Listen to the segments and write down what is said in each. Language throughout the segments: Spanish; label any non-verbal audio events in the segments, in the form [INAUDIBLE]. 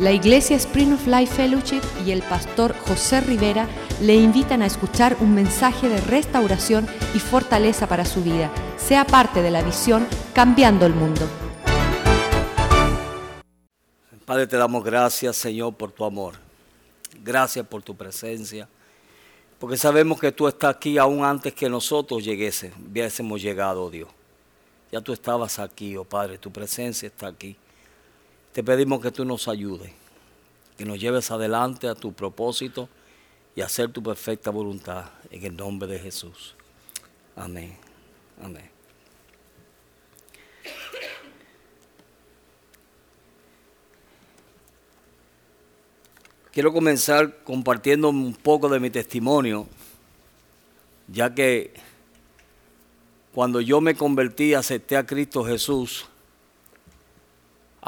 La Iglesia Spring of Life Fellowship y el pastor José Rivera le invitan a escuchar un mensaje de restauración y fortaleza para su vida. Sea parte de la visión Cambiando el Mundo. Padre, te damos gracias, Señor, por tu amor. Gracias por tu presencia. Porque sabemos que tú estás aquí aún antes que nosotros lleguese, hubiésemos llegado, Dios. Ya tú estabas aquí, oh Padre, tu presencia está aquí. Te pedimos que tú nos ayudes, que nos lleves adelante a tu propósito y a hacer tu perfecta voluntad en el nombre de Jesús. Amén. Amén. Quiero comenzar compartiendo un poco de mi testimonio, ya que cuando yo me convertí, acepté a Cristo Jesús,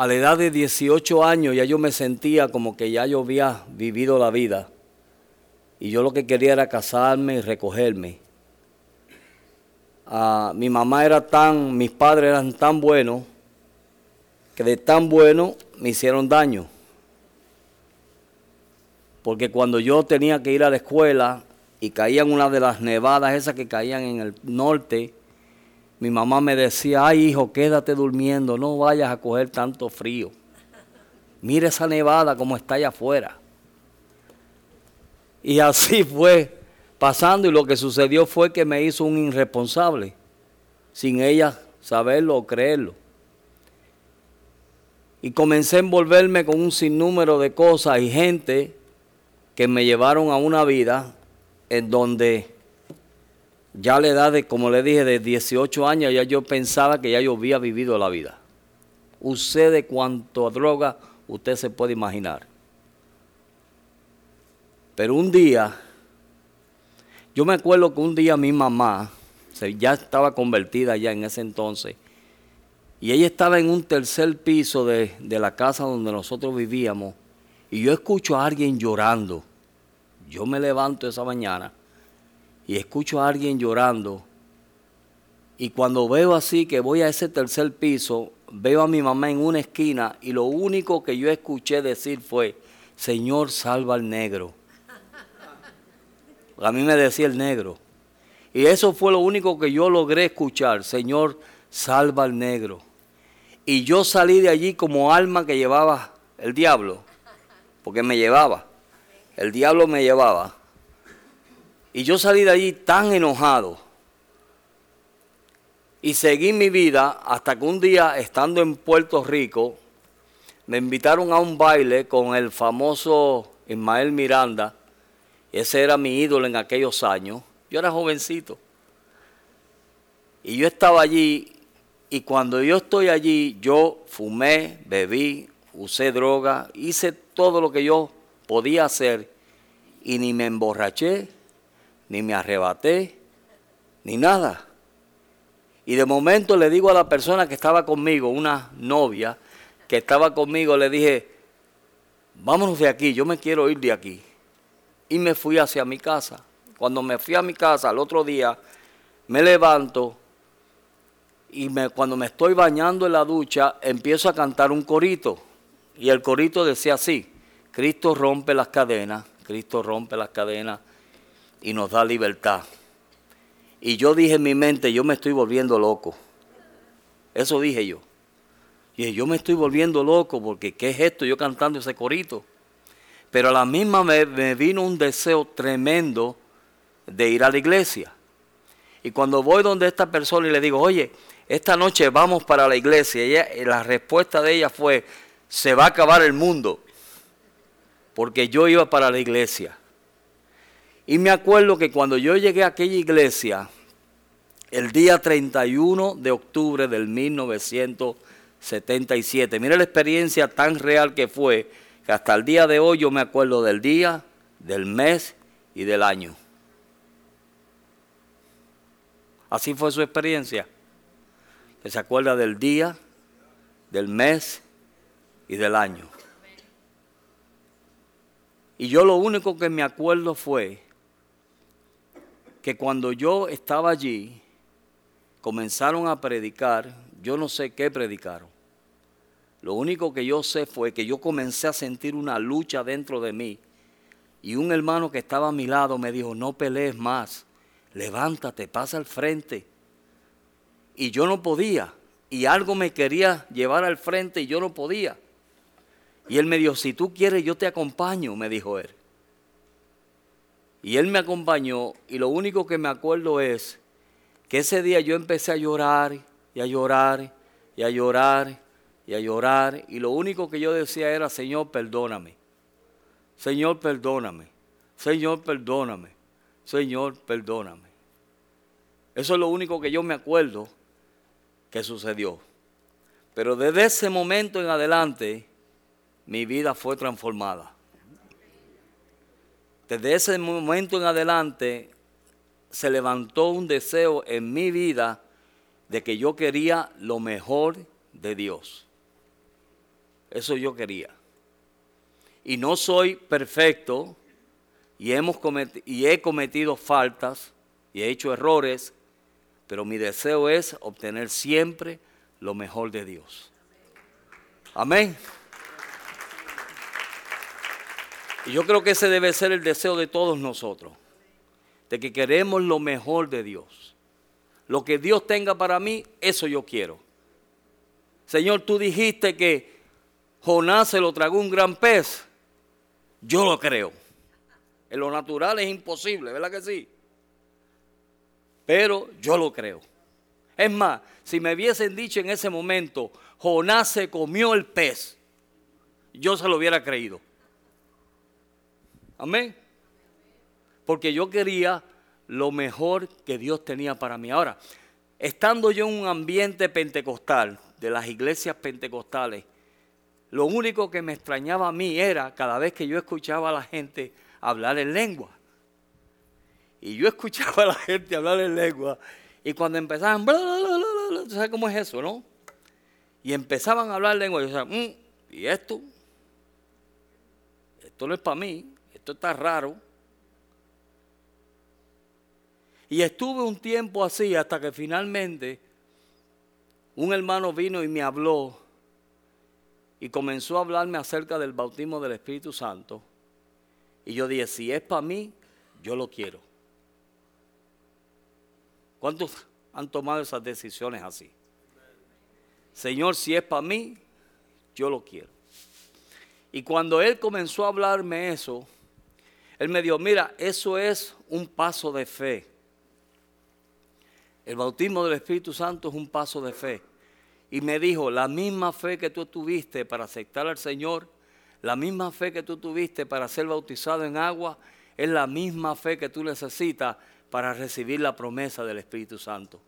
a la edad de 18 años ya yo me sentía como que ya yo había vivido la vida. Y yo lo que quería era casarme y recogerme. Ah, mi mamá era tan, mis padres eran tan buenos, que de tan bueno me hicieron daño. Porque cuando yo tenía que ir a la escuela y caían una de las nevadas esas que caían en el norte, mi mamá me decía, ay hijo, quédate durmiendo, no vayas a coger tanto frío. Mira esa nevada como está allá afuera. Y así [LAUGHS] fue pasando y lo que sucedió fue que me hizo un irresponsable, sin ella saberlo o creerlo. Y comencé a envolverme con un sinnúmero de cosas y gente que me llevaron a una vida en donde ya a la edad de, como le dije, de 18 años, ya yo pensaba que ya yo había vivido la vida. Usé de cuánto droga usted se puede imaginar. Pero un día, yo me acuerdo que un día mi mamá, ya estaba convertida ya en ese entonces, y ella estaba en un tercer piso de, de la casa donde nosotros vivíamos, y yo escucho a alguien llorando. Yo me levanto esa mañana y escucho a alguien llorando. Y cuando veo así que voy a ese tercer piso, veo a mi mamá en una esquina y lo único que yo escuché decir fue, Señor, salva al negro. A mí me decía el negro. Y eso fue lo único que yo logré escuchar, Señor, salva al negro. Y yo salí de allí como alma que llevaba el diablo, porque me llevaba. El diablo me llevaba. Y yo salí de allí tan enojado. Y seguí mi vida hasta que un día, estando en Puerto Rico, me invitaron a un baile con el famoso Ismael Miranda. Ese era mi ídolo en aquellos años. Yo era jovencito. Y yo estaba allí y cuando yo estoy allí, yo fumé, bebí, usé droga, hice todo lo que yo podía hacer y ni me emborraché, ni me arrebaté, ni nada. Y de momento le digo a la persona que estaba conmigo, una novia que estaba conmigo, le dije, vámonos de aquí, yo me quiero ir de aquí. Y me fui hacia mi casa. Cuando me fui a mi casa al otro día, me levanto y me, cuando me estoy bañando en la ducha, empiezo a cantar un corito. Y el corito decía así, Cristo rompe las cadenas, Cristo rompe las cadenas y nos da libertad. Y yo dije en mi mente, yo me estoy volviendo loco. Eso dije yo. Y yo me estoy volviendo loco porque ¿qué es esto? Yo cantando ese corito. Pero a la misma me, me vino un deseo tremendo de ir a la iglesia. Y cuando voy donde esta persona y le digo, oye, esta noche vamos para la iglesia, ella, la respuesta de ella fue, se va a acabar el mundo, porque yo iba para la iglesia. Y me acuerdo que cuando yo llegué a aquella iglesia, el día 31 de octubre del 1977, mira la experiencia tan real que fue, que hasta el día de hoy yo me acuerdo del día, del mes y del año. Así fue su experiencia. Que se acuerda del día, del mes y del año. Y yo lo único que me acuerdo fue que cuando yo estaba allí, comenzaron a predicar, yo no sé qué predicaron, Lo único que yo sé fue que yo comencé a sentir una lucha dentro de mí. Y un hermano que estaba a mi lado me dijo, no pelees más, levántate, pasa al frente. Y yo no podía. Y algo me quería llevar al frente y yo no podía. Y él me dijo, si tú quieres, yo te acompaño, me dijo él. Y él me acompañó y lo único que me acuerdo es que ese día yo empecé a llorar y a llorar y a llorar y a llorar y lo único que yo decía era, Señor, perdóname. Señor, perdóname. Señor, perdóname. Señor, perdóname. Eso es lo único que yo me acuerdo que sucedió. Pero desde ese momento en adelante, mi vida fue transformada. Desde ese momento en adelante se levantó un deseo en mi vida de que yo quería lo mejor de Dios. Eso yo quería. Y no soy perfecto y, hemos y he cometido faltas y he hecho errores, pero mi deseo es obtener siempre lo mejor de Dios. Amén. Y yo creo que ese debe ser el deseo de todos nosotros, de que queremos lo mejor de Dios. Lo que Dios tenga para mí, eso yo quiero. Señor, tú dijiste que Jonás se lo tragó un gran pez. Yo lo creo. En lo natural es imposible, ¿verdad que sí? Pero yo lo creo. Es más, si me hubiesen dicho en ese momento, Jonás se comió el pez, yo se lo hubiera creído. Amén. Porque yo quería lo mejor que Dios tenía para mí. Ahora, estando yo en un ambiente pentecostal, de las iglesias pentecostales, lo único que me extrañaba a mí era cada vez que yo escuchaba a la gente hablar en lengua. Y yo [LAUGHS] escuchaba a la gente hablar en lengua. Y cuando empezaban, bla, ¿sabes cómo es eso, no? Y empezaban a hablar en lengua. Y yo decía, mm, ¿y esto? Esto no es para mí esto está raro. Y estuve un tiempo así hasta que finalmente un hermano vino y me habló y comenzó a hablarme acerca del bautismo del Espíritu Santo. Y yo dije, si es para mí, yo lo quiero. ¿Cuántos han tomado esas decisiones así? Señor, si es para mí, yo lo quiero. Y cuando él comenzó a hablarme eso, él me dijo, mira, eso es un paso de fe. El bautismo del Espíritu Santo es un paso de fe. Y me dijo, la misma fe que tú tuviste para aceptar al Señor, la misma fe que tú tuviste para ser bautizado en agua, es la misma fe que tú necesitas para recibir la promesa del Espíritu Santo.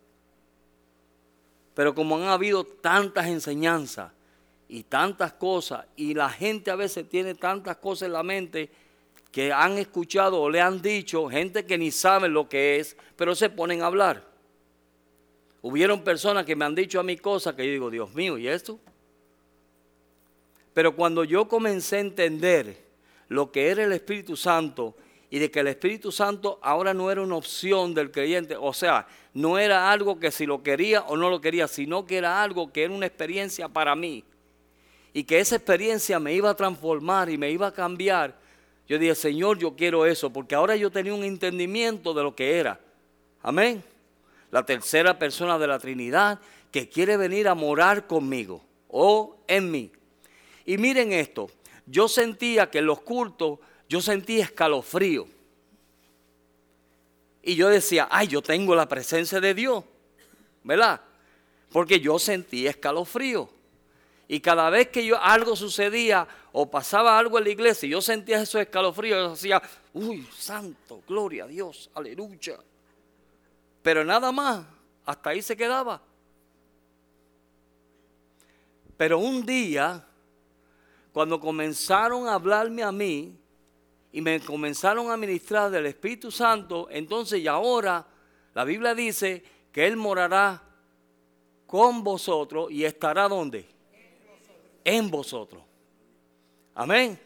Pero como han habido tantas enseñanzas y tantas cosas, y la gente a veces tiene tantas cosas en la mente, que han escuchado o le han dicho, gente que ni sabe lo que es, pero se ponen a hablar. Hubieron personas que me han dicho a mí cosas que yo digo, Dios mío, ¿y esto? Pero cuando yo comencé a entender lo que era el Espíritu Santo y de que el Espíritu Santo ahora no era una opción del creyente, o sea, no era algo que si lo quería o no lo quería, sino que era algo que era una experiencia para mí y que esa experiencia me iba a transformar y me iba a cambiar, yo dije, Señor, yo quiero eso, porque ahora yo tenía un entendimiento de lo que era. Amén. La tercera persona de la Trinidad que quiere venir a morar conmigo o en mí. Y miren esto, yo sentía que en los cultos, yo sentía escalofrío. Y yo decía, ay, yo tengo la presencia de Dios, ¿verdad? Porque yo sentía escalofrío. Y cada vez que yo algo sucedía o pasaba algo en la iglesia y yo sentía esos escalofríos, yo decía, uy, santo, gloria a Dios, aleluya. Pero nada más, hasta ahí se quedaba. Pero un día, cuando comenzaron a hablarme a mí y me comenzaron a ministrar del Espíritu Santo, entonces y ahora la Biblia dice que Él morará con vosotros y estará donde? En vosotros. Amén.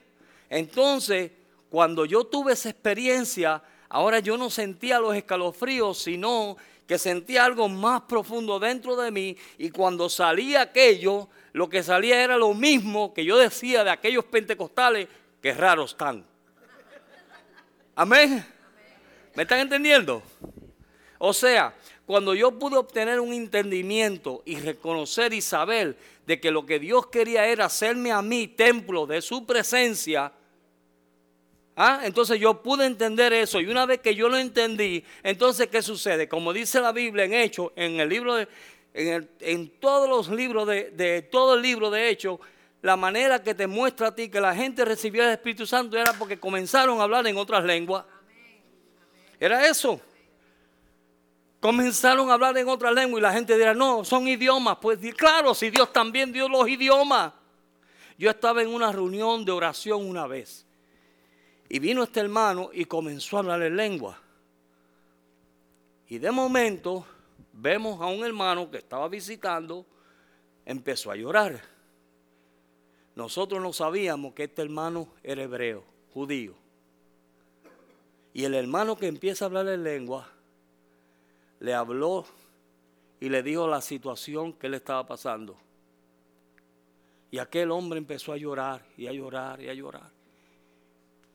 Entonces, cuando yo tuve esa experiencia, ahora yo no sentía los escalofríos, sino que sentía algo más profundo dentro de mí y cuando salía aquello, lo que salía era lo mismo que yo decía de aquellos pentecostales que raros están. Amén. ¿Me están entendiendo? O sea, cuando yo pude obtener un entendimiento y reconocer y saber de que lo que Dios quería era hacerme a mí templo de su presencia, ¿ah? entonces yo pude entender eso. Y una vez que yo lo entendí, entonces ¿qué sucede? Como dice la Biblia en Hechos, en el libro de, en, todos los libros de, de todo el libro de Hechos, la manera que te muestra a ti que la gente recibió el Espíritu Santo era porque comenzaron a hablar en otras lenguas. Era eso comenzaron a hablar en otra lengua y la gente dirá, no, son idiomas. Pues claro, si Dios también dio los idiomas. Yo estaba en una reunión de oración una vez y vino este hermano y comenzó a hablar en lengua. Y de momento vemos a un hermano que estaba visitando, empezó a llorar. Nosotros no sabíamos que este hermano era hebreo, judío. Y el hermano que empieza a hablar en lengua le habló y le dijo la situación que él estaba pasando. Y aquel hombre empezó a llorar y a llorar y a llorar.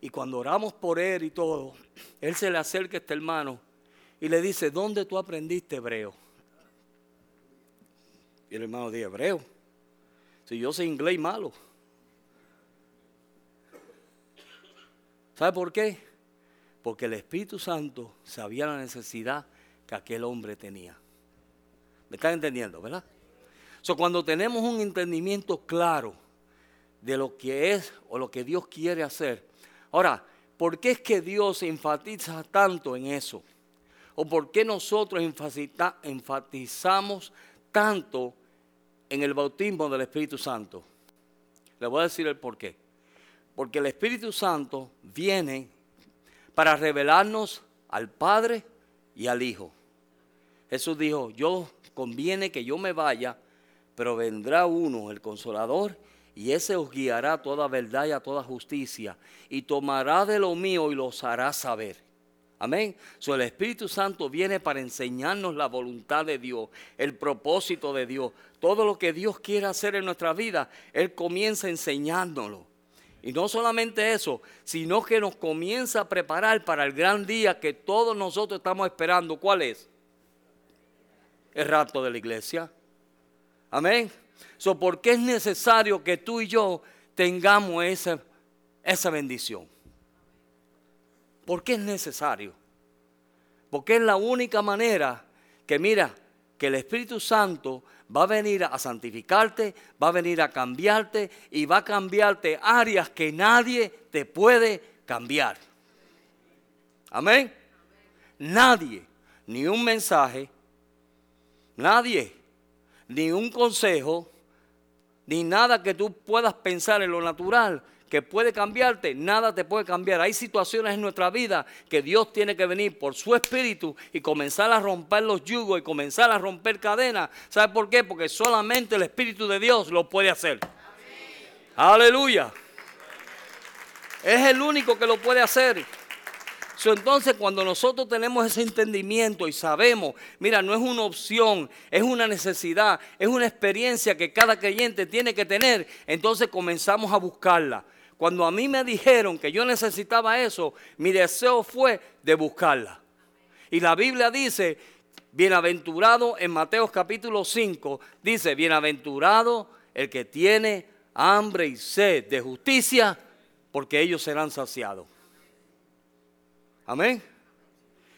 Y cuando oramos por él y todo, él se le acerca a este hermano y le dice, ¿dónde tú aprendiste hebreo? Y el hermano dice, hebreo. Si yo sé inglés malo. ¿Sabe por qué? Porque el Espíritu Santo sabía la necesidad que aquel hombre tenía. ¿Me están entendiendo, verdad? So, cuando tenemos un entendimiento claro de lo que es o lo que Dios quiere hacer. Ahora, ¿por qué es que Dios enfatiza tanto en eso? ¿O por qué nosotros enfatizamos tanto en el bautismo del Espíritu Santo? Le voy a decir el por qué. Porque el Espíritu Santo viene para revelarnos al Padre y al Hijo. Jesús dijo, yo conviene que yo me vaya, pero vendrá uno, el consolador, y ese os guiará a toda verdad y a toda justicia, y tomará de lo mío y los hará saber. Amén. So, el Espíritu Santo viene para enseñarnos la voluntad de Dios, el propósito de Dios, todo lo que Dios quiere hacer en nuestra vida. Él comienza enseñándolo. Y no solamente eso, sino que nos comienza a preparar para el gran día que todos nosotros estamos esperando. ¿Cuál es? El rapto de la iglesia. Amén. So, ¿Por qué es necesario que tú y yo tengamos esa, esa bendición? ¿Por qué es necesario? Porque es la única manera que, mira, que el Espíritu Santo va a venir a santificarte, va a venir a cambiarte y va a cambiarte áreas que nadie te puede cambiar. Amén. Nadie, ni un mensaje, nadie, ni un consejo, ni nada que tú puedas pensar en lo natural que puede cambiarte, nada te puede cambiar. Hay situaciones en nuestra vida que Dios tiene que venir por su espíritu y comenzar a romper los yugos y comenzar a romper cadenas. ¿Sabe por qué? Porque solamente el Espíritu de Dios lo puede hacer. Aleluya. Es el único que lo puede hacer. Entonces, cuando nosotros tenemos ese entendimiento y sabemos, mira, no es una opción, es una necesidad, es una experiencia que cada creyente tiene que tener, entonces comenzamos a buscarla. Cuando a mí me dijeron que yo necesitaba eso, mi deseo fue de buscarla. Y la Biblia dice, bienaventurado en Mateo capítulo 5, dice, bienaventurado el que tiene hambre y sed de justicia, porque ellos serán saciados. Amén.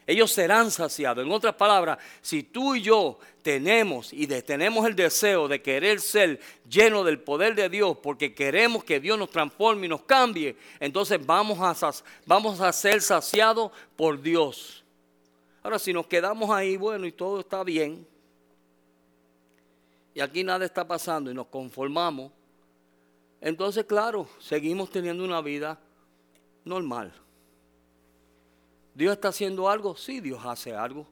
Ellos serán saciados. En otras palabras, si tú y yo tenemos y tenemos el deseo de querer ser llenos del poder de Dios porque queremos que Dios nos transforme y nos cambie, entonces vamos a, vamos a ser saciados por Dios. Ahora, si nos quedamos ahí, bueno, y todo está bien, y aquí nada está pasando y nos conformamos, entonces, claro, seguimos teniendo una vida normal. ¿Dios está haciendo algo? Sí, Dios hace algo.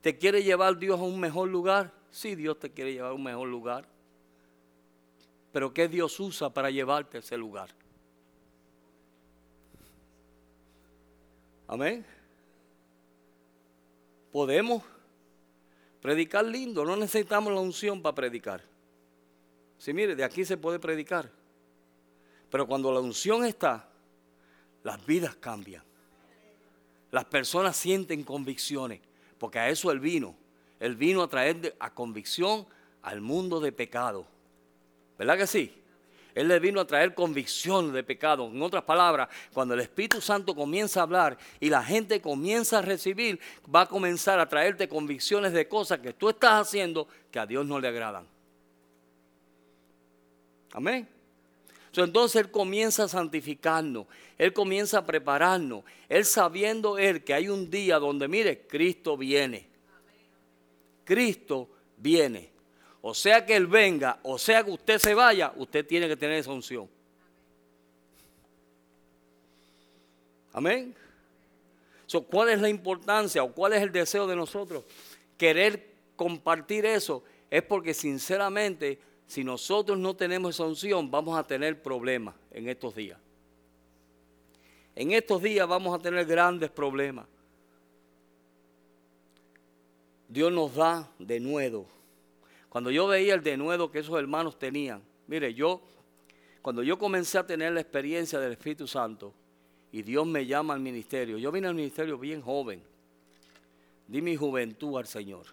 ¿Te quiere llevar Dios a un mejor lugar? Sí, Dios te quiere llevar a un mejor lugar. Pero ¿qué Dios usa para llevarte a ese lugar? Amén. podemos predicar lindo, no necesitamos la unción para predicar. Sí, mire, de aquí se puede predicar. Pero cuando la unción está, las vidas cambian. Las personas sienten convicciones, porque a eso Él vino. Él vino a traer a convicción al mundo de pecado. ¿Verdad que sí? Él le vino a traer convicción de pecado. En otras palabras, cuando el Espíritu Santo comienza a hablar y la gente comienza a recibir, va a comenzar a traerte convicciones de cosas que tú estás haciendo que a Dios no le agradan. Amén. Entonces Él comienza a santificarnos, Él comienza a prepararnos, Él sabiendo Él que hay un día donde, mire, Cristo viene. Cristo viene. O sea que Él venga, o sea que usted se vaya, usted tiene que tener esa unción. Amén. ¿Cuál es la importancia o cuál es el deseo de nosotros? Querer compartir eso es porque sinceramente, si nosotros no tenemos esa unción, vamos a tener problemas en estos días. En estos días vamos a tener grandes problemas. Dios nos da de nuevo cuando yo veía el denuedo que esos hermanos tenían, mire, yo, cuando yo comencé a tener la experiencia del Espíritu Santo y Dios me llama al ministerio, yo vine al ministerio bien joven, di mi juventud al Señor.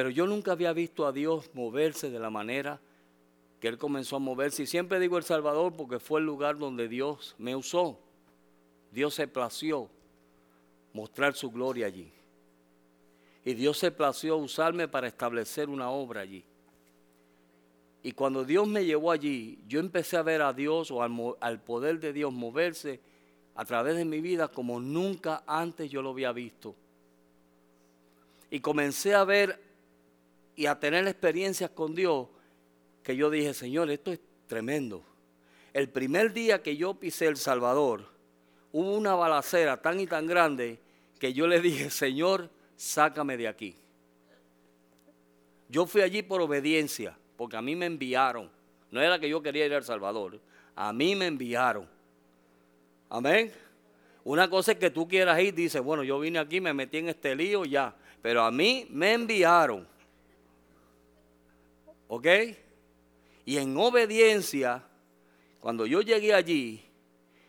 Pero yo nunca había visto a Dios moverse de la manera que Él comenzó a moverse. Y siempre digo El Salvador porque fue el lugar donde Dios me usó. Dios se plació mostrar su gloria allí. Y Dios se plació usarme para establecer una obra allí. Y cuando Dios me llevó allí, yo empecé a ver a Dios o al, poder de Dios moverse a través de mi vida como nunca antes yo lo había visto. Y comencé a ver y a tener experiencias con Dios que yo dije, Señor, esto es tremendo. El primer día que yo pisé El Salvador, hubo una balacera tan y tan grande que yo le dije, Señor, sácame de aquí. Yo fui allí por obediencia, porque a mí me enviaron. No era que yo quería ir al Salvador, a mí me enviaron. Amén. Una cosa es que tú quieras ir, dice, bueno, yo vine aquí, me metí en este lío ya, pero a mí me enviaron. ¿Ok? Y en obediencia, cuando yo llegué allí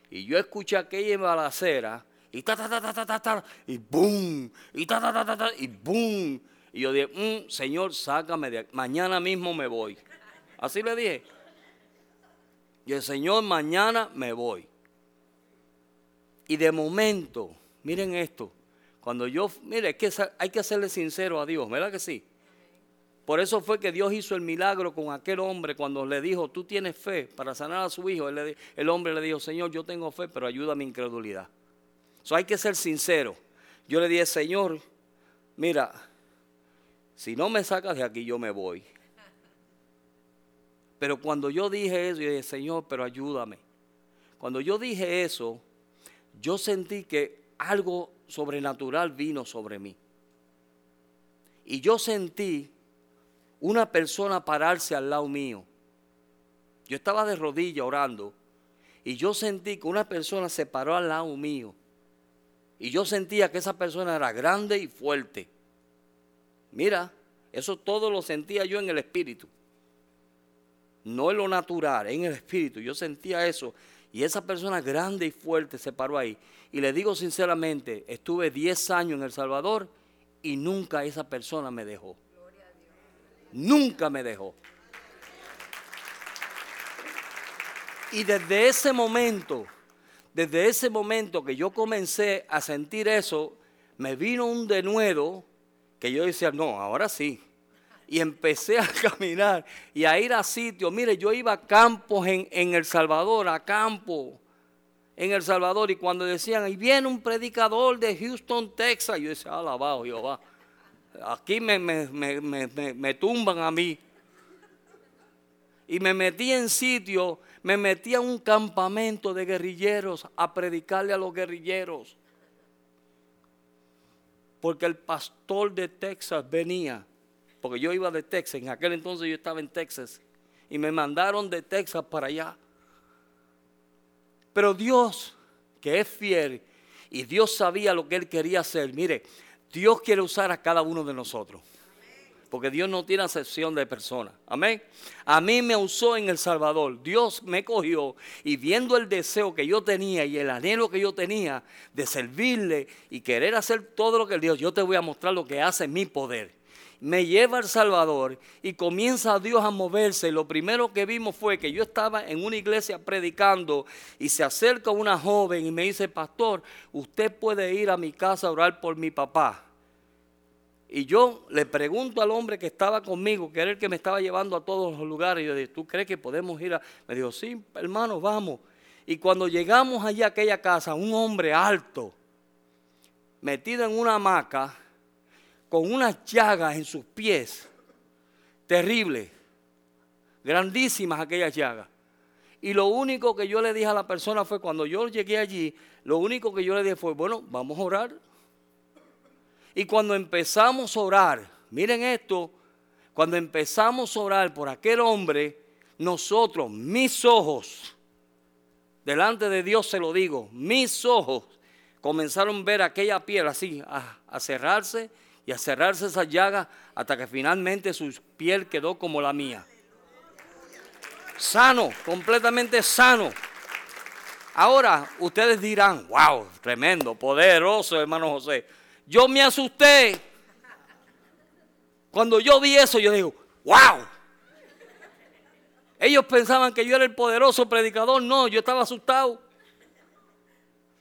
y yo escuché aquella balacera, y ta, ta, ta, ta, ta, ta, y boom, y ta, ta, ta, ta, ta, y boom. Y yo dije, mm, Señor, sácame de aquí, mañana mismo me voy. Así le dije. Y el Señor, mañana me voy. Y de momento, miren esto, cuando yo, mire, que hay que serle sincero a Dios, ¿verdad que sí? Por eso fue que Dios hizo el milagro con aquel hombre cuando le dijo, tú tienes fe para sanar a su hijo. el hombre le dijo, Señor, yo tengo fe, pero ayuda a mi incredulidad. So, hay que ser sincero. Yo le dije, Señor, mira, si no me sacas de aquí, yo me voy. Pero cuando yo dije eso, yo dije, Señor, pero ayúdame. Cuando yo dije eso, yo sentí que algo sobrenatural vino sobre mí. Y yo sentí una persona pararse al lado mío. Yo estaba de rodillas orando y yo sentí que una persona se paró al lado mío y yo sentía que esa persona era grande y fuerte. Mira, eso todo lo sentía yo en el espíritu. No en lo natural, en el espíritu. Yo sentía eso. Y esa persona grande y fuerte se paró ahí. Y le digo sinceramente, estuve 10 años en El Salvador y nunca esa persona me dejó. Nunca me dejó. Y desde ese momento desde ese momento que yo comencé a sentir eso, me vino un denuedo que yo decía, no, ahora sí. Y empecé a [LAUGHS] caminar y a ir a sitios. Mire, yo iba a campos en, El Salvador, a campo en El Salvador. Y cuando decían, y viene un predicador de Houston, Texas, yo decía, alabado Jehová. Aquí me, me, me tumban a mí. Y me metí en sitios me metí a un campamento de guerrilleros a predicarle a los guerrilleros. Porque el pastor de Texas venía, porque yo iba de Texas, en aquel entonces yo estaba en Texas, y me mandaron de Texas para allá. Pero Dios, que es fiel, y Dios sabía lo que él quería hacer, mire, Dios quiere usar a cada uno de nosotros. Porque Dios no tiene acepción de personas. Amén. A mí me usó en El Salvador. Dios me cogió y viendo el deseo que yo tenía y el anhelo que yo tenía de servirle y querer hacer todo lo que Dios, yo te voy a mostrar lo que hace mi poder me lleva al Salvador y comienza Dios a moverse. Lo primero que vimos fue que yo estaba en una iglesia predicando y se acerca una joven y me dice, pastor, usted puede ir a mi casa a orar por mi papá. Y yo le pregunto al hombre que estaba conmigo, que era el que me estaba llevando a todos los lugares, y yo dije, ¿tú crees que podemos ir a...? Me dijo, sí, hermano, vamos. Y cuando llegamos allá a aquella casa, un hombre alto, metido en una hamaca, con unas llagas en sus pies, terribles, grandísimas aquellas llagas. Y lo único que yo le dije a la persona fue, cuando yo llegué allí, lo único que yo le dije fue, bueno, vamos a orar. Y cuando empezamos a orar, miren esto, cuando empezamos a orar por aquel hombre, nosotros, mis ojos, delante de Dios se lo digo, mis ojos comenzaron a ver aquella piel así, a, a cerrarse y a cerrarse esa llaga hasta que finalmente su piel quedó como la mía. Sano, completamente sano. Ahora ustedes dirán, wow, tremendo, poderoso, hermano José. Yo me asusté. Cuando yo vi eso, yo digo, wow. Ellos pensaban que yo era el poderoso predicador. No, yo estaba asustado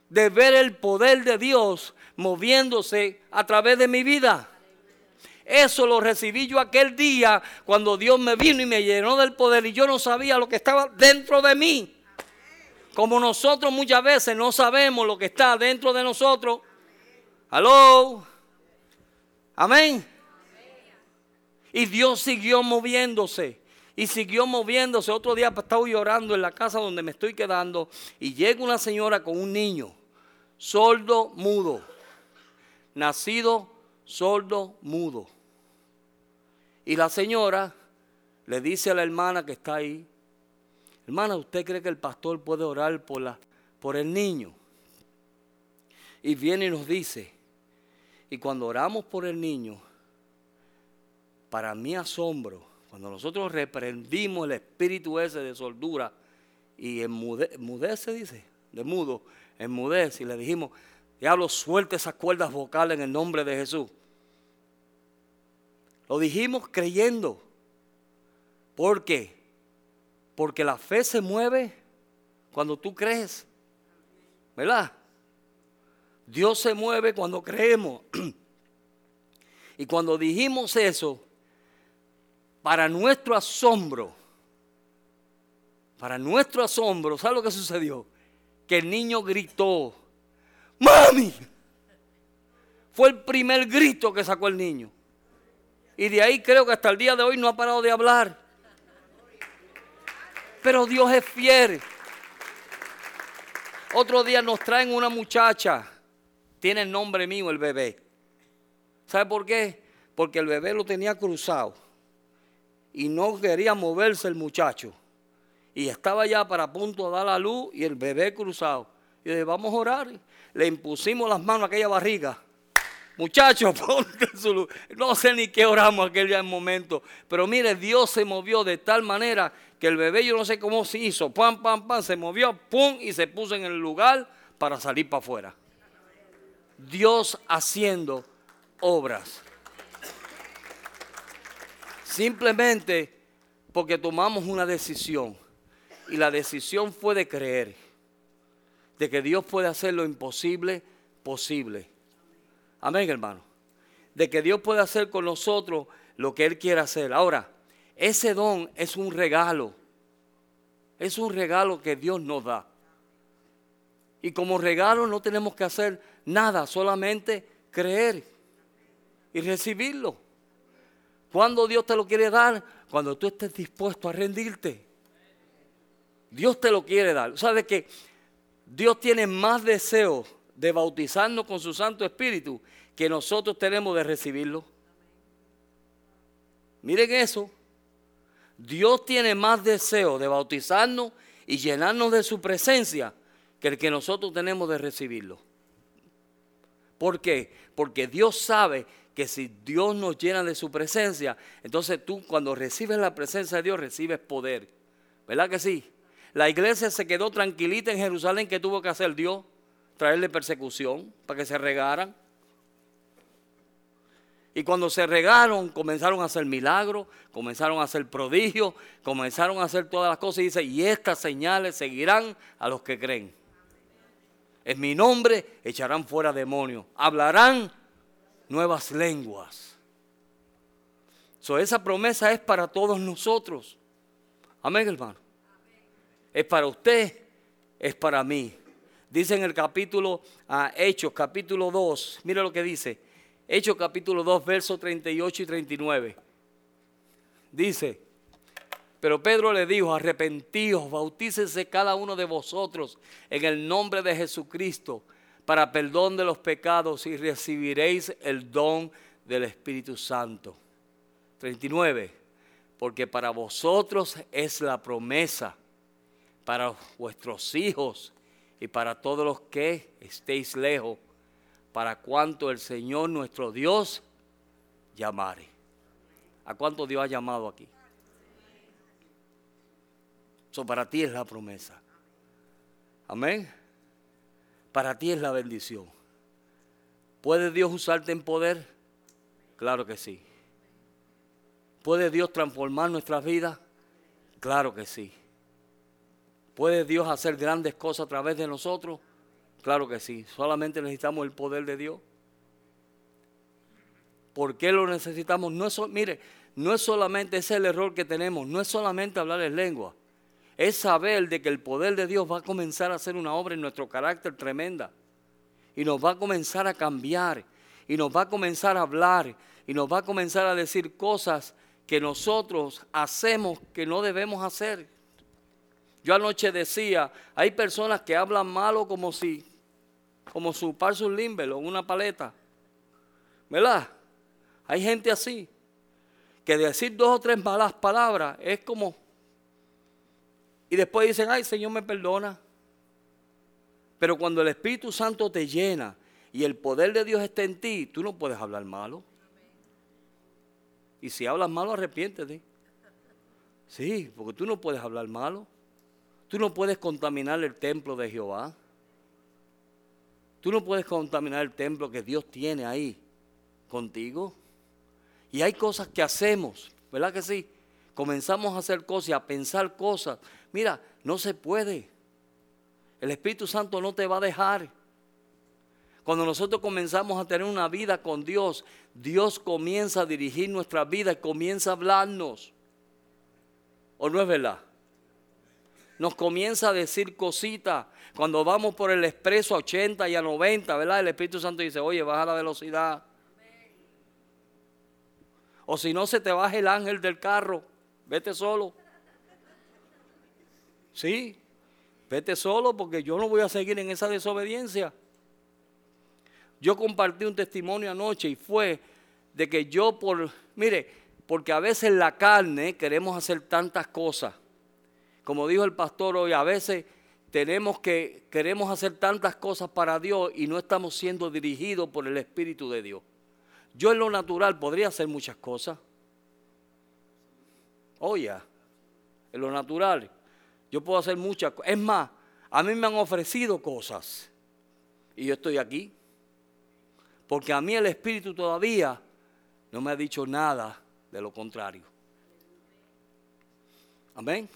de ver el poder de Dios moviéndose a través de mi vida. Eso lo recibí yo aquel día cuando Dios me vino y me llenó del poder y yo no sabía lo que estaba dentro de mí. Como nosotros muchas veces no sabemos lo que está dentro de nosotros. Aló. Amén. Y Dios siguió moviéndose. Y siguió moviéndose. Otro día estaba llorando en la casa donde me estoy quedando. Y llega una señora con un niño. Sordo, mudo nacido sordo, mudo. Y la señora le dice a la hermana que está ahí, hermana, ¿usted cree que el pastor puede orar por, la, por el niño? Y viene y nos dice, y cuando oramos por el niño, para mi asombro, cuando nosotros reprendimos el espíritu ese de sordura y enmudece, dice, de mudo, enmudece, y le dijimos, Diablo, suelte esas cuerdas vocales en el nombre de Jesús. Lo dijimos creyendo. ¿Por qué? Porque la fe se mueve cuando tú crees. ¿Verdad? Dios se mueve cuando creemos. [CLEARS THROAT] y cuando dijimos eso, para nuestro asombro, para nuestro asombro, ¿sabes lo que sucedió? Que el niño gritó ¡Mami! Fue el primer grito que sacó el niño. Y de ahí creo que hasta el día de hoy no ha parado de hablar. Pero Dios es fiel. Otro día nos traen una muchacha. Tiene el nombre mío el bebé. ¿Sabe por qué? Porque el bebé lo tenía cruzado. Y no quería moverse el muchacho. Y estaba ya para punto de dar la luz y el bebé cruzado. Y dije, vamos a orar le impusimos las manos a aquella barriga. Muchachos. [LAUGHS] No sé ni qué oramos aquel momento. Pero mire, Dios se movió de tal manera que el bebé, yo no sé cómo se hizo. Pam, pam, pam, se movió, pum, y se puso en el lugar para salir para afuera. Dios haciendo obras. Simplemente porque tomamos una decisión. Y la decisión fue de creer de que Dios puede hacer lo imposible posible. Amén, hermano. De que Dios puede hacer con nosotros lo que Él quiere hacer. Ahora, ese don es un regalo. Es un regalo que Dios nos da. Y como regalo no tenemos que hacer nada, solamente creer y recibirlo. Cuando Dios te lo quiere dar? Cuando tú estés dispuesto a rendirte. Dios te lo quiere dar. ¿Sabes que Dios tiene más deseo de bautizarnos con su Santo Espíritu que nosotros tenemos de recibirlo. Miren eso. Dios tiene más deseo de bautizarnos y llenarnos de su presencia que el que nosotros tenemos de recibirlo. ¿Por qué? Porque Dios sabe que si Dios nos llena de su presencia, entonces tú cuando recibes la presencia de Dios recibes poder. ¿Verdad que sí? La iglesia se quedó tranquilita en Jerusalén. ¿Qué tuvo que hacer Dios? Traerle persecución para que se regaran. Y cuando se regaron, comenzaron a hacer milagros, comenzaron a hacer prodigios, comenzaron a hacer todas las cosas. Y dice, y estas señales seguirán a los que creen. En mi nombre echarán fuera demonios, hablarán nuevas lenguas. So, esa promesa es para todos nosotros. Amén, hermano. Es para usted, es para mí. Dice en el capítulo uh, Hechos, capítulo 2, mira lo que dice. Hechos capítulo 2, versos 38 y 39. Dice, pero Pedro le dijo, arrepentíos, bautícese cada uno de vosotros en el nombre de Jesucristo para perdón de los pecados y recibiréis el don del Espíritu Santo. 39. Porque para vosotros es la promesa, para vuestros hijos y para todos los que estéis lejos, para cuanto el Señor nuestro Dios llamare. ¿A cuánto Dios ha llamado aquí? Eso para ti es la promesa. Amén. Para ti es la bendición. ¿Puede Dios usarte en poder? Claro que sí. ¿Puede Dios transformar nuestras vidas? Claro que sí. ¿Puede Dios hacer grandes cosas a través de nosotros? Claro que sí. Solamente necesitamos el poder de Dios. ¿Por qué lo necesitamos? No es, mire, no es solamente ese el error que tenemos, no es solamente hablar en lengua es saber de que el poder de Dios va a comenzar a hacer una obra en nuestro carácter tremenda. Y nos va a comenzar a cambiar. Y nos va a comenzar a hablar. Y nos va a comenzar a decir cosas que nosotros hacemos que no debemos hacer. Yo anoche decía, hay personas que hablan malo como si, como su un limbel o una paleta. ¿Verdad? Hay gente así, que decir dos o tres malas palabras es como y después dicen, ay, Señor me perdona. Pero cuando el Espíritu Santo te llena y el poder de Dios está en ti, tú no puedes hablar malo. Y si hablas malo, arrepiéntete. Sí, porque tú no puedes hablar malo. Tú no puedes contaminar el templo de Jehová. Tú no puedes contaminar el templo que Dios tiene ahí contigo. Y hay cosas que hacemos, ¿verdad que sí? Comenzamos a hacer cosas, a pensar cosas Mira, no se puede. El Espíritu Santo no te va a dejar. Cuando nosotros comenzamos a tener una vida con Dios, Dios comienza a dirigir nuestra vida y comienza a hablarnos. ¿O no es verdad? Nos comienza a decir cositas. Cuando vamos por el expreso a 80 y a 90, ¿verdad? El Espíritu Santo dice, oye, baja la velocidad. O si no se te baja el ángel del carro, vete solo. Sí, vete solo porque yo no voy a seguir en esa desobediencia. Yo compartí un testimonio anoche y fue de que yo por, mire, porque a veces la carne queremos hacer tantas cosas. Como dijo el pastor hoy, a veces tenemos que queremos hacer tantas cosas para Dios y no estamos siendo dirigidos por el espíritu de Dios. Yo en lo natural podría hacer muchas cosas. Oye, en lo natural yo puedo hacer muchas cosas. Es más, a mí me han ofrecido cosas. Y yo estoy aquí. Porque a mí el Espíritu todavía no me ha dicho nada de lo contrario. Amén.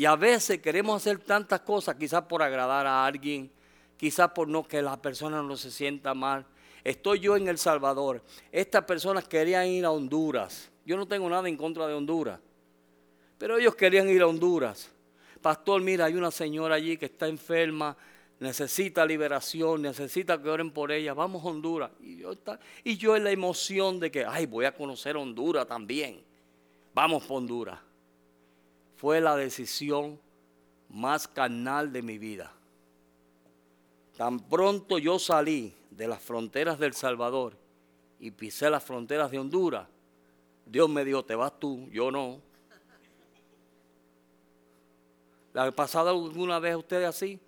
Y a veces queremos hacer tantas cosas, quizás por agradar a alguien, quizás por no que la persona no se sienta mal. Estoy yo en El Salvador. Estas personas querían ir a Honduras. Yo no tengo nada en contra de Honduras. Pero ellos querían ir a Honduras. Pastor, mira, hay una señora allí que está enferma, necesita liberación, necesita que oren por ella. Vamos a Honduras. Y yo, y yo en la emoción de que, ay, voy a conocer Honduras también. Vamos por Honduras. Fue la decisión más carnal de mi vida. Tan pronto yo salí de las fronteras del Salvador y pisé las fronteras de Honduras, Dios me dijo, te vas tú, yo no. ¿La ha pasado alguna vez a ustedes así?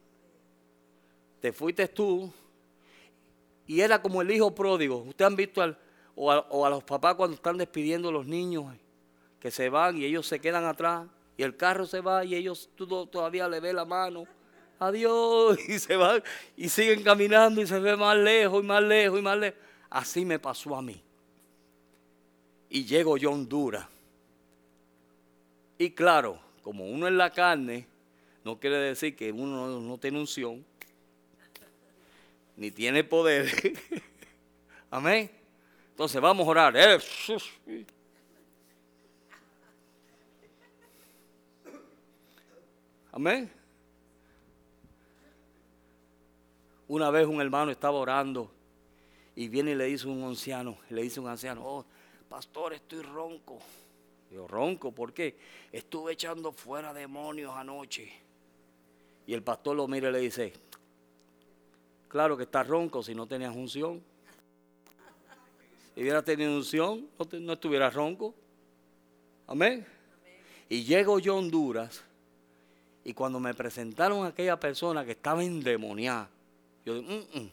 Te fuiste tú y era como el hijo pródigo. Ustedes han visto al, o, a, los papás cuando están despidiendo a los niños que se van y ellos se quedan atrás y el carro se va y ellos todavía le ve la mano. Adiós [LAUGHS] y se van y siguen caminando y se ve más lejos y más lejos y más lejos. Así me pasó a mí. Y llego yo a Honduras. Y claro, como uno en la carne, no quiere decir que uno no, no tiene unción, ni tiene poder. [LAUGHS] Amén. Entonces vamos a orar. Amén. Una vez un hermano estaba orando y viene y le dice un anciano, le dice un anciano, oh, pastor, estoy ronco. Yo ronco, ¿por qué? Estuve echando fuera demonios anoche. Y el pastor lo mira y le dice, claro que está ronco si no tenías unción. Si hubiera tenido unción, no, no estuviera ronco. Amén. Y llego yo a Honduras y cuando me presentaron a aquella persona que estaba endemoniada, yo dije, mm, mm,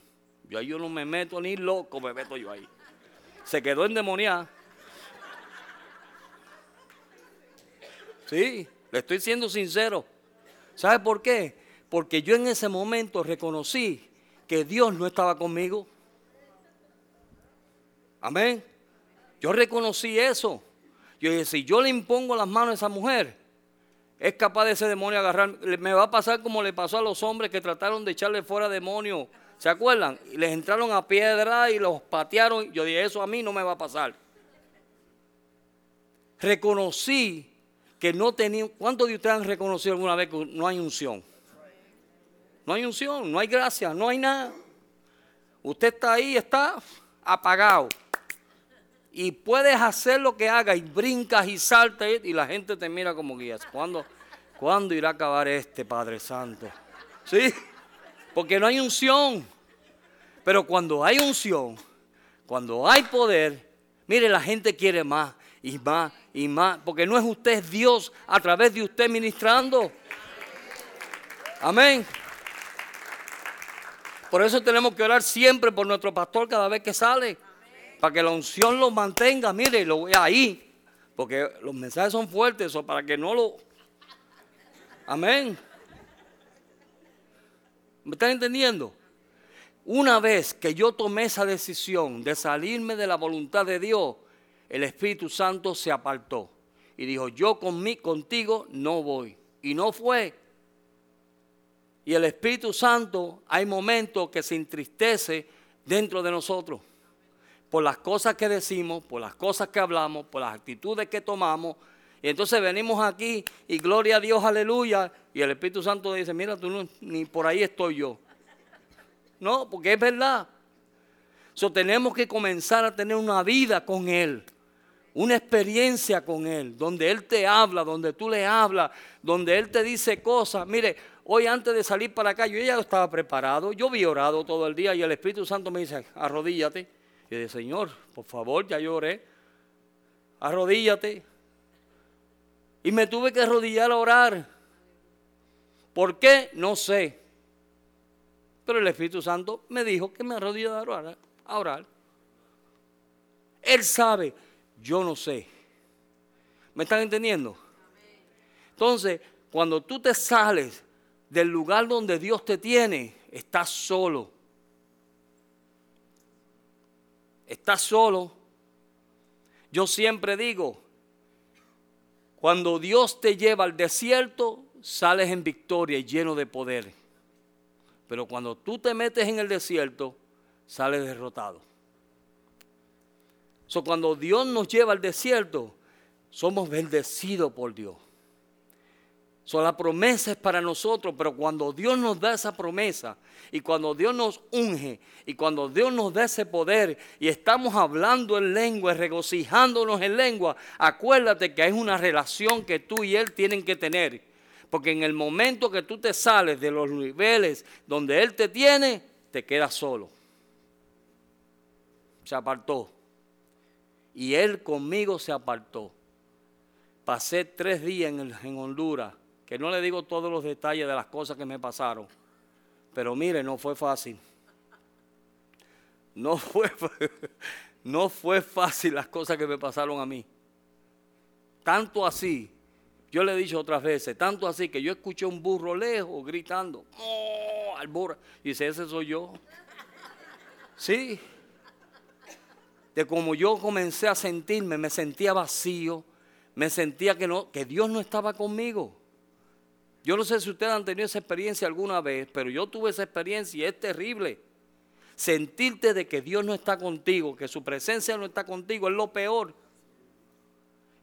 yo ahí yo no me meto ni loco, me meto yo ahí. Se quedó endemoniada. Sí, le estoy siendo sincero. ¿Sabe por qué? Porque yo en ese momento reconocí que Dios no estaba conmigo. Amén. Yo reconocí eso. Yo dije, si yo le impongo las manos a esa mujer, es capaz de ese demonio agarrar. Me va a pasar como le pasó a los hombres que trataron de echarle fuera demonio. ¿Se acuerdan? Y les entraron a piedra y los patearon. Yo dije, eso a mí no me va a pasar. Reconocí que no tenía. ¿Cuántos de ustedes han reconocido alguna vez que no hay unción? No hay unción, no hay gracia, no hay nada. Usted está ahí, está apagado y puedes hacer lo que haga y brincas y saltas y la gente te mira como guías. ¿Cuándo, ¿Cuándo irá a acabar este Padre Santo? ¿Sí? Porque no hay unción. Pero cuando hay unción, cuando hay poder, mire, la gente quiere más y más y más. Porque no es usted Dios a través de usted ministrando. Amén. Por eso tenemos que orar siempre por nuestro pastor cada vez que sale para que la unción lo mantenga, mire, lo voy ahí, porque los mensajes son fuertes, o para que no lo... Amén. ¿Me están entendiendo? Una vez que yo tomé esa decisión de salirme de la voluntad de Dios, el Espíritu Santo se apartó y dijo, yo con contigo no voy. Y no fue. Y el Espíritu Santo hay momentos que se entristece dentro de nosotros por las cosas que decimos, por las cosas que hablamos, por las actitudes que tomamos. Y entonces venimos aquí y gloria a Dios, aleluya. Y el Espíritu Santo dice, mira, tú no, ni por ahí estoy yo. No, porque es verdad. So, tenemos que comenzar a tener una vida con Él, una experiencia con Él, donde Él te habla, donde tú le hablas, donde Él te dice cosas. Mire, hoy antes de salir para acá, yo ya estaba preparado, yo vi orado todo el día y el Espíritu Santo me dice, arrodíllate. Y dije, Señor, por favor, ya lloré. Arrodíllate. Y me tuve que arrodillar a orar. ¿Por qué? No sé. Pero el Espíritu Santo me dijo que me arrodillara a orar. A orar. Él sabe, yo no sé. ¿Me están entendiendo? Entonces, cuando tú te sales del lugar donde Dios te tiene, estás solo. Estás solo. Yo siempre digo, cuando Dios te lleva al desierto, sales en victoria y lleno de poder. Pero cuando tú te metes en el desierto, sales derrotado. So, cuando Dios nos lleva al desierto, somos bendecidos por Dios. So, la promesa es para nosotros, pero cuando Dios nos da esa promesa y cuando Dios nos unge y cuando Dios nos da ese poder y estamos hablando en lengua, regocijándonos en lengua, acuérdate que es una relación que tú y Él tienen que tener. Porque en el momento que tú te sales de los niveles donde Él te tiene, te quedas solo. Se apartó. Y Él conmigo se apartó. Pasé tres días en, en Honduras que no le digo todos los detalles de las cosas que me pasaron, pero mire, no fue fácil. no fue, [LAUGHS] no fue fácil las cosas que me pasaron a mí. Tanto así, yo le he dicho otras veces, tanto así que yo escuché un burro lejos gritando, ¡Oh! al burro. Y dice, ese soy yo. Sí. De como yo comencé a sentirme, me sentía vacío, me sentía que, no, que Dios no estaba conmigo. Yo no sé si ustedes han tenido esa experiencia alguna vez, pero yo tuve esa experiencia y es terrible. Sentirte de que Dios no está contigo, que su presencia no está contigo, es lo peor.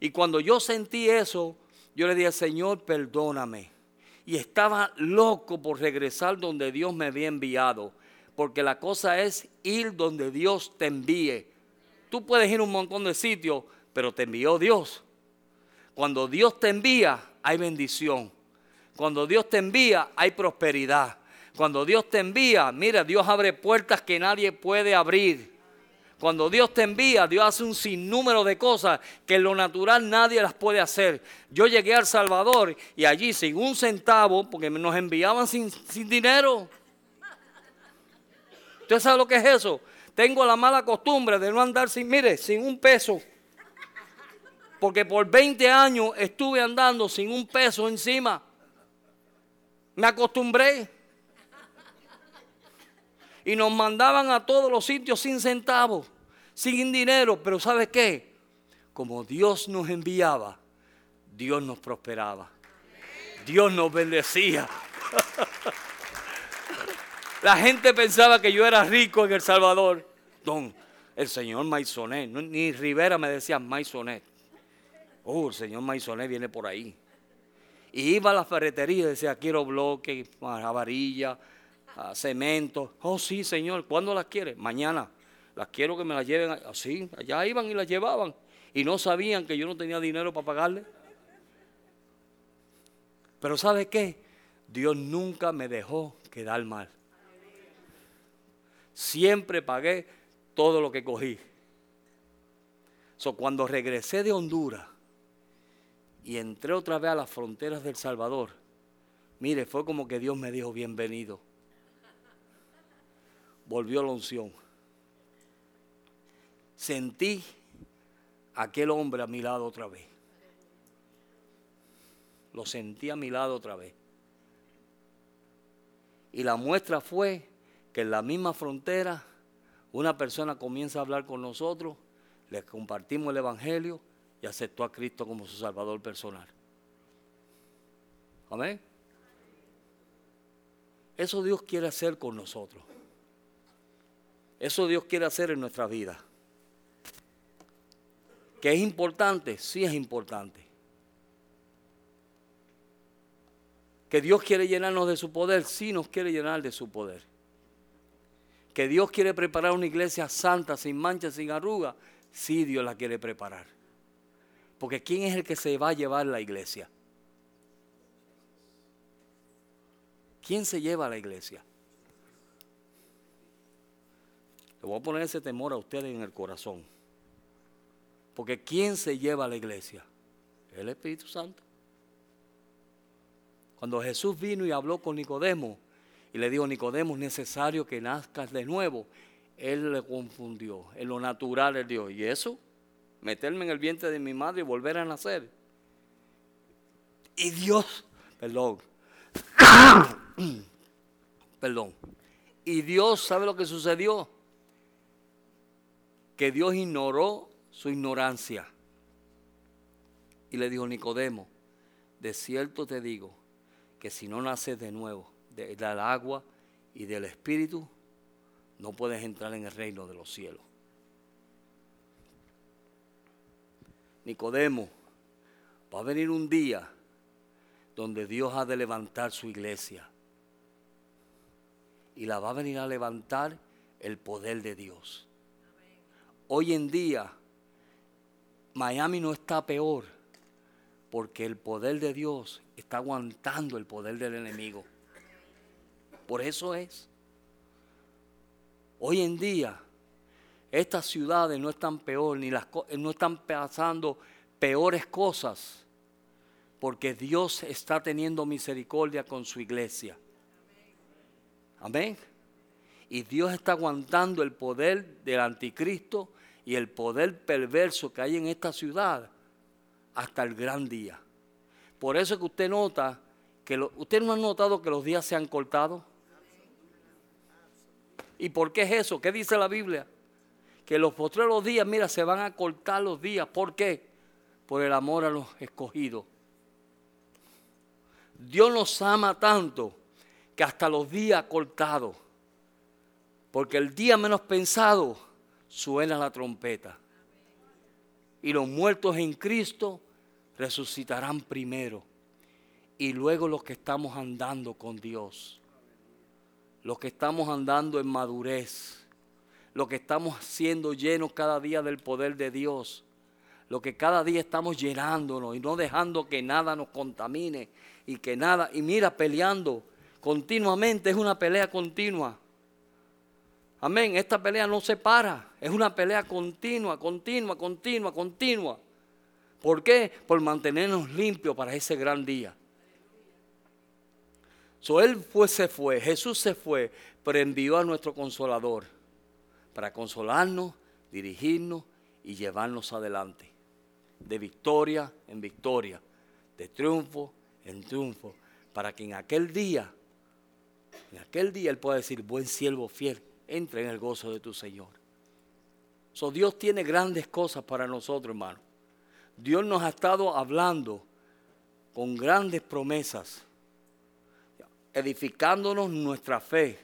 Y cuando yo sentí eso, yo le dije, Señor, perdóname. Y estaba loco por regresar donde Dios me había enviado. Porque la cosa es ir donde Dios te envíe. Tú puedes ir a un montón de sitios, pero te envió Dios. Cuando Dios te envía, hay bendición. Cuando Dios te envía, hay prosperidad. Cuando Dios te envía, mira, Dios abre puertas que nadie puede abrir. Cuando Dios te envía, Dios hace un sinnúmero de cosas que en lo natural nadie las puede hacer. Yo llegué al Salvador y allí sin un centavo, porque nos enviaban sin, sin dinero. ¿Usted sabe lo que es eso? Tengo la mala costumbre de no andar sin, mire, sin un peso. Porque por 20 años estuve andando sin un peso encima. Me acostumbré. Y nos mandaban a todos los sitios sin centavos, sin dinero. Pero ¿sabe qué? Como Dios nos enviaba, Dios nos prosperaba. Dios nos bendecía. La gente pensaba que yo era rico en El Salvador. Don, el señor Maisonet, ni Rivera me decía Maisonet. Oh, el señor Maisonet viene por ahí. Y iba a la ferretería y decía, quiero bloques, varilla, cemento. Oh, sí, señor, ¿cuándo las quiere? Mañana. Las quiero que me las lleven así. Allá iban y las llevaban. Y no sabían que yo no tenía dinero para pagarle. Pero ¿sabe qué? Dios nunca me dejó quedar mal. Siempre pagué todo lo que cogí. So, cuando regresé de Honduras, y entré otra vez a las fronteras del Salvador, mire, fue como que Dios me dijo bienvenido. Volvió la unción. Sentí aquel hombre a mi lado otra vez. Lo sentí a mi lado otra vez. Y la muestra fue que en la misma frontera una persona comienza a hablar con nosotros, le compartimos el Evangelio y aceptó a Cristo como su Salvador personal. Amén. Eso Dios quiere hacer con nosotros. Eso Dios quiere hacer en nuestra vida. ¿Que es importante? Sí es importante. ¿Que Dios quiere llenarnos de su poder? Sí nos quiere llenar de su poder. ¿Que Dios quiere preparar una iglesia santa, sin mancha, sin arruga? Sí, Dios la quiere preparar. Porque ¿quién es el que se va a llevar la iglesia? ¿Quién se lleva a la iglesia? Le voy a poner ese temor a ustedes en el corazón. Porque ¿quién se lleva a la iglesia? El Espíritu Santo. Cuando Jesús vino y habló con Nicodemo y le dijo, Nicodemo, es necesario que nazcas de nuevo. Él le confundió. En lo natural él dijo, ¿y eso? Meterme en el vientre de mi madre y volver a nacer. Y Dios, perdón, [COUGHS] perdón, y Dios, ¿sabe lo que sucedió? Que Dios ignoró su ignorancia. Y le dijo, Nicodemo, de cierto te digo que si no naces de nuevo del agua y del espíritu, no puedes entrar en el reino de los cielos. Nicodemo, va a venir un día donde Dios ha de levantar su iglesia. Y la va a venir a levantar el poder de Dios. Hoy en día, Miami no está peor porque el poder de Dios está aguantando el poder del enemigo. Por eso es. Hoy en día, estas ciudades no están peor, ni las no están pasando peores cosas, porque Dios está teniendo misericordia con su iglesia. Amén. Y Dios está aguantando el poder del anticristo y el poder perverso que hay en esta ciudad hasta el gran día. Por eso que usted nota que usted no ha notado que los días se han cortado. ¿Y por qué es eso? ¿Qué dice la Biblia? Que los postreros días, mira, se van a cortar los días. ¿Por qué? Por el amor a los escogidos. Dios nos ama tanto que hasta los días cortados. Porque el día menos pensado suena la trompeta. Y los muertos en Cristo resucitarán primero. Y luego los que estamos andando con Dios. Los que estamos andando en madurez. Los que estamos siendo llenos cada día del poder de Dios. Los que cada día estamos llenándonos y no dejando que nada nos contamine y que nada, y mira, peleando continuamente, es una pelea continua. Amén, esta pelea no se para, es una pelea continua, continua, continua, continua. ¿Por qué? Por mantenernos limpios para ese gran día. So, él fue, se fue, Jesús se fue, pero envió a nuestro consolador para consolarnos, dirigirnos y llevarnos adelante. De victoria en victoria, de triunfo en triunfo, para que en aquel día, en aquel día Él pueda decir, buen siervo fiel, entra en el gozo de tu Señor. So, Dios tiene grandes cosas para nosotros, hermano. Dios nos ha estado hablando con grandes promesas, edificándonos nuestra fe.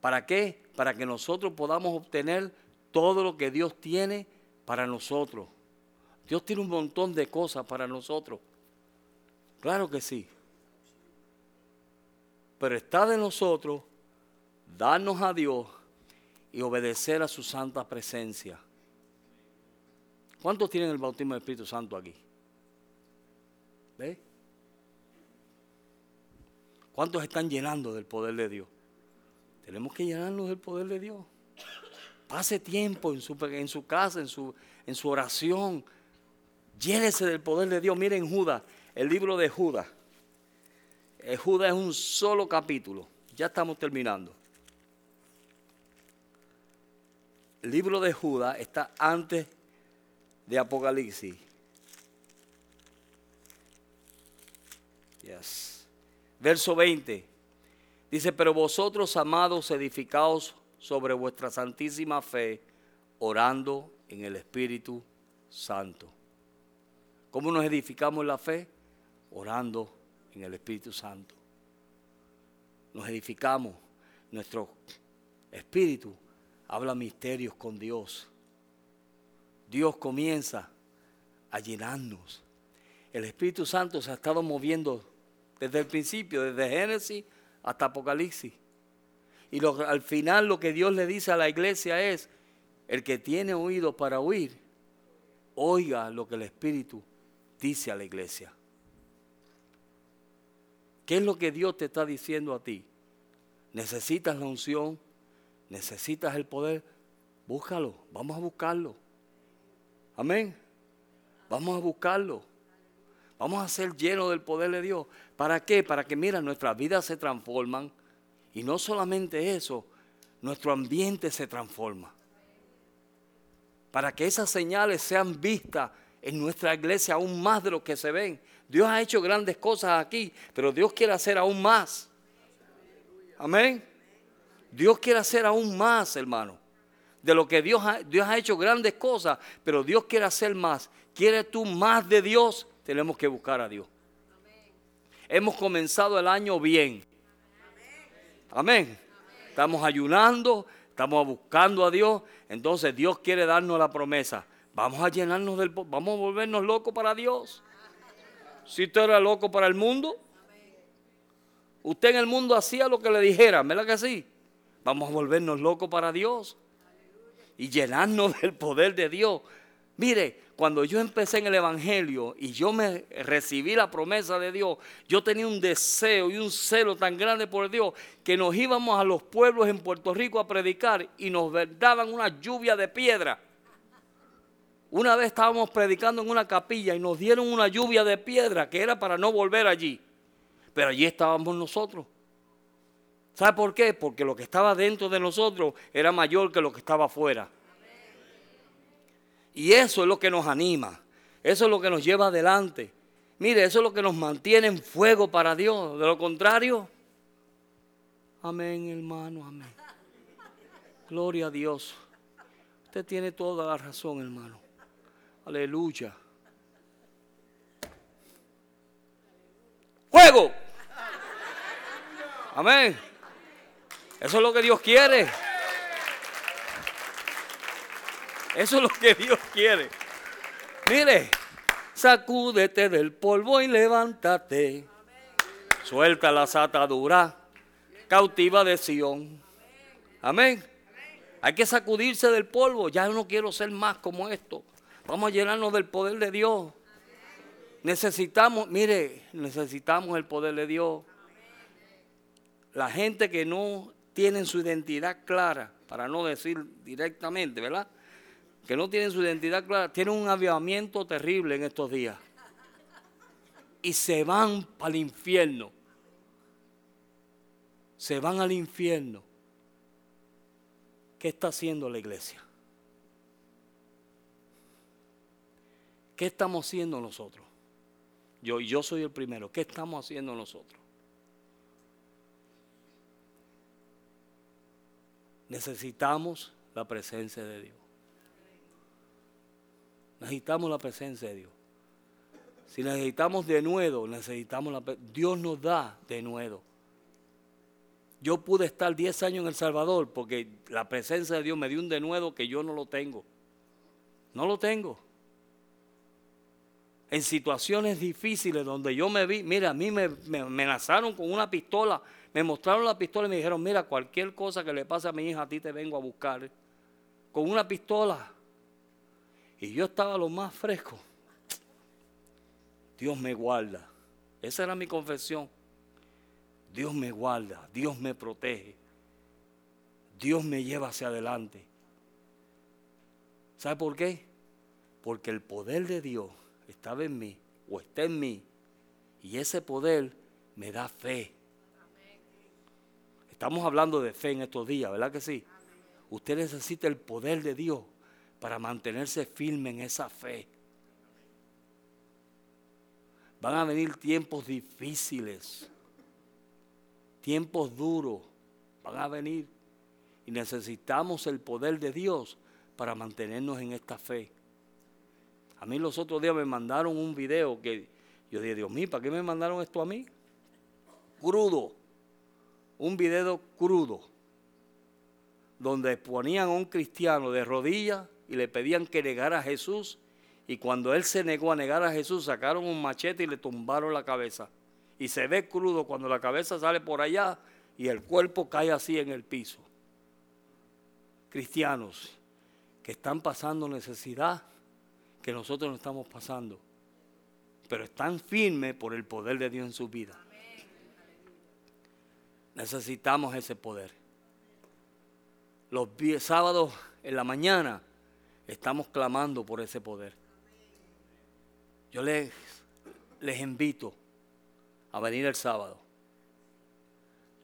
¿Para qué? Para que nosotros podamos obtener todo lo que Dios tiene para nosotros. Dios tiene un montón de cosas para nosotros. Claro que sí. Pero está de nosotros darnos a Dios y obedecer a su santa presencia. ¿Cuántos tienen el bautismo del Espíritu Santo aquí? ¿Ve? ¿Cuántos están llenando del poder de Dios? Tenemos que llenarnos del poder de Dios. Pase tiempo en su, en su casa, en su, en su oración. Llénese del poder de Dios. Miren Judas, el libro de Judas. El Judas es un solo capítulo. Ya estamos terminando. El libro de Judas está antes de Apocalipsis. Yes. Verso 20. Dice, pero vosotros, amados, edificaos sobre vuestra santísima fe, orando en el Espíritu Santo. ¿Cómo nos edificamos la fe? orando en el Espíritu Santo. Nos edificamos, nuestro espíritu habla misterios con Dios. Dios comienza a llenarnos. El Espíritu Santo se ha estado moviendo desde el principio, desde Génesis hasta Apocalipsis. Y al final lo que Dios le dice a la iglesia es, el que tiene oído para oír, oiga lo que el Espíritu dice a la iglesia. ¿Qué es lo que Dios te está diciendo a ti? ¿Necesitas la unción? ¿Necesitas el poder? Búscalo, vamos a buscarlo. Amén. Vamos a buscarlo. Vamos a ser llenos del poder de Dios. ¿Para qué? Para que, mira, nuestras vidas se transforman. Y no solamente eso, nuestro ambiente se transforma. Para que esas señales sean vistas en nuestra iglesia aún más de lo que se ven. Dios ha hecho grandes cosas aquí, pero Dios quiere hacer aún más. Amén. Dios quiere hacer aún más, hermano. De lo que Dios ha, Dios ha hecho grandes cosas, pero Dios quiere hacer más. ¿Quieres tú más de Dios? Tenemos que buscar a Dios. Hemos comenzado el año bien. Amén. Estamos ayunando, estamos buscando a Dios. Entonces Dios quiere darnos la promesa. Vamos a llenarnos del... Vamos a volvernos locos para Dios. Si usted era loco para el mundo, usted en el mundo hacía lo que le dijera, ¿verdad que sí? Vamos a volvernos locos para Dios y llenarnos [LAUGHS] del poder de Dios. Mire, cuando yo empecé en el Evangelio y yo me recibí la promesa de Dios, yo tenía un deseo y un celo tan grande por Dios que nos íbamos a los pueblos en Puerto Rico a predicar y nos daban una lluvia de piedra. Una vez estábamos predicando en una capilla y nos dieron una lluvia de piedra que era para no volver allí. Pero allí estábamos nosotros. ¿Sabe por qué? Porque lo que estaba dentro de nosotros era mayor que lo que estaba afuera. Y eso es lo que nos anima. Eso es lo que nos lleva adelante. Mire, eso es lo que nos mantiene en fuego para Dios. De lo contrario, amén, hermano, amén. Gloria a Dios. Usted tiene toda la razón, hermano. Aleluya. Fuego. Amén. Eso es lo que Dios quiere. Eso es lo que Dios quiere. Mire, sacúdete del polvo y levántate. Suelta las ataduras, cautiva de Sión. Amén. Hay que sacudirse del polvo. Ya no quiero ser más como esto. Vamos a llenarnos del poder de Dios. Necesitamos, mire, necesitamos el poder de Dios. La gente que no tiene su identidad clara, para no decir directamente, ¿verdad? Que no tienen su identidad clara, tienen un avivamiento terrible en estos días. Y se van para el infierno. Se van al infierno. ¿Qué está haciendo la iglesia? ¿Qué estamos haciendo nosotros? Yo, yo soy el primero. ¿Qué estamos haciendo nosotros? Necesitamos la presencia de Dios. Necesitamos la presencia de Dios. Si necesitamos de nuevo, necesitamos la Dios nos da de nuevo. Yo pude estar 10 años en El Salvador porque la presencia de Dios me dio un denuedo que yo no lo tengo. No lo tengo. En situaciones difíciles donde yo me vi, mira, a mí me, me amenazaron con una pistola, me mostraron la pistola y me dijeron, mira, cualquier cosa que le pase a mi hija, a ti te vengo a buscar. Con una pistola. Y yo estaba lo más fresco. Dios me guarda. Esa era mi confesión. Dios me guarda, Dios me protege, Dios me lleva hacia adelante. ¿Sabe por qué? Porque el poder de Dios estaba en mí o está en mí y ese poder me da fe. Estamos hablando de fe en estos días, ¿verdad que sí? Usted necesita el poder de Dios para mantenerse firme en esa fe. Van a venir tiempos difíciles tiempos duros van a venir y necesitamos el poder de Dios para mantenernos en esta fe. A mí los otros días me mandaron un video que yo dije, Dios mío, ¿para qué me mandaron esto a mí? Crudo, un video crudo, donde ponían a un cristiano de rodillas y le pedían que negara a Jesús y cuando él se negó a negar a Jesús sacaron un machete y le tumbaron la cabeza y se ve crudo cuando la cabeza sale por allá y el cuerpo cae así en el piso. Cristianos que están pasando necesidad que nosotros no estamos pasando, pero están firmes por el poder de Dios en su vida. Necesitamos ese poder. Los sábados en la mañana estamos clamando por ese poder. Yo les, les invito a venir el sábado.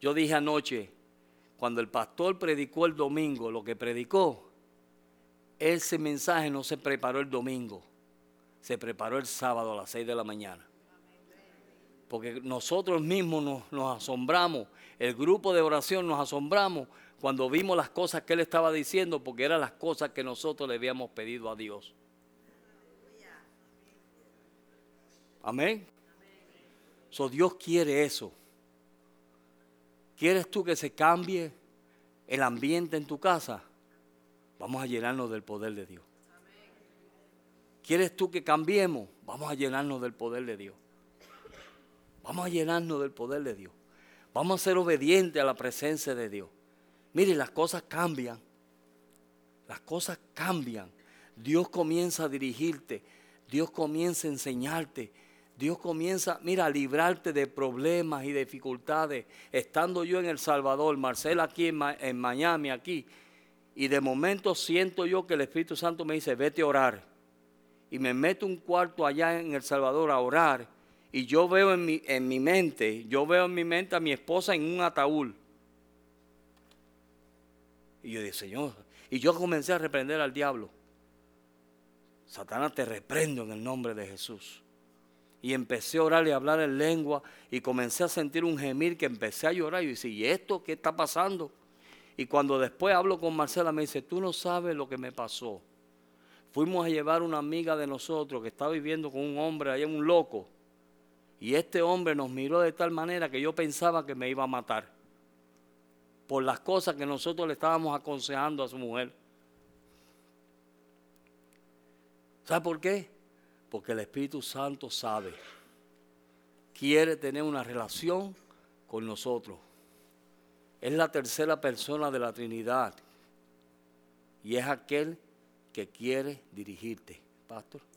Yo dije anoche, cuando el pastor predicó el domingo, lo que predicó, ese mensaje no se preparó el domingo, se preparó el sábado a las 6 de la mañana. Porque nosotros mismos nos, nos asombramos, el grupo de oración nos asombramos cuando vimos las cosas que él estaba diciendo, porque eran las cosas que nosotros le habíamos pedido a Dios. Amén. So, Dios quiere eso. ¿Quieres tú que se cambie el ambiente en tu casa? Vamos a llenarnos del poder de Dios. ¿Quieres tú que cambiemos? Vamos a llenarnos del poder de Dios. Vamos a llenarnos del poder de Dios. Vamos a ser obedientes a la presencia de Dios. Mire, las cosas cambian. Las cosas cambian. Dios comienza a dirigirte. Dios comienza a enseñarte. Dios comienza, mira, a librarte de problemas y dificultades. Estando yo en El Salvador, Marcela aquí en, Miami, aquí, y de momento siento yo que el Espíritu Santo me dice, vete a orar. Y me meto un cuarto allá en El Salvador a orar. Y yo veo en mi, en mi mente, yo veo en mi mente a mi esposa en un ataúd. Y yo dije, Señor, y yo comencé a reprender al diablo. Satanás te reprendo en el nombre de Jesús. Y empecé a orar y a hablar en lengua y comencé a sentir un gemir que empecé a llorar y dije, ¿y esto qué está pasando? Y cuando después hablo con Marcela me dice, tú no sabes lo que me pasó. Fuimos a llevar una amiga de nosotros que estaba viviendo con un hombre, allá un loco. Y este hombre nos miró de tal manera que yo pensaba que me iba a matar. Por las cosas que nosotros le estábamos aconsejando a su mujer. ¿Sabe por qué? Porque el Espíritu Santo sabe. Quiere tener una relación con nosotros. Es la tercera persona de la Trinidad. Y es aquel que quiere dirigirte. Pastor.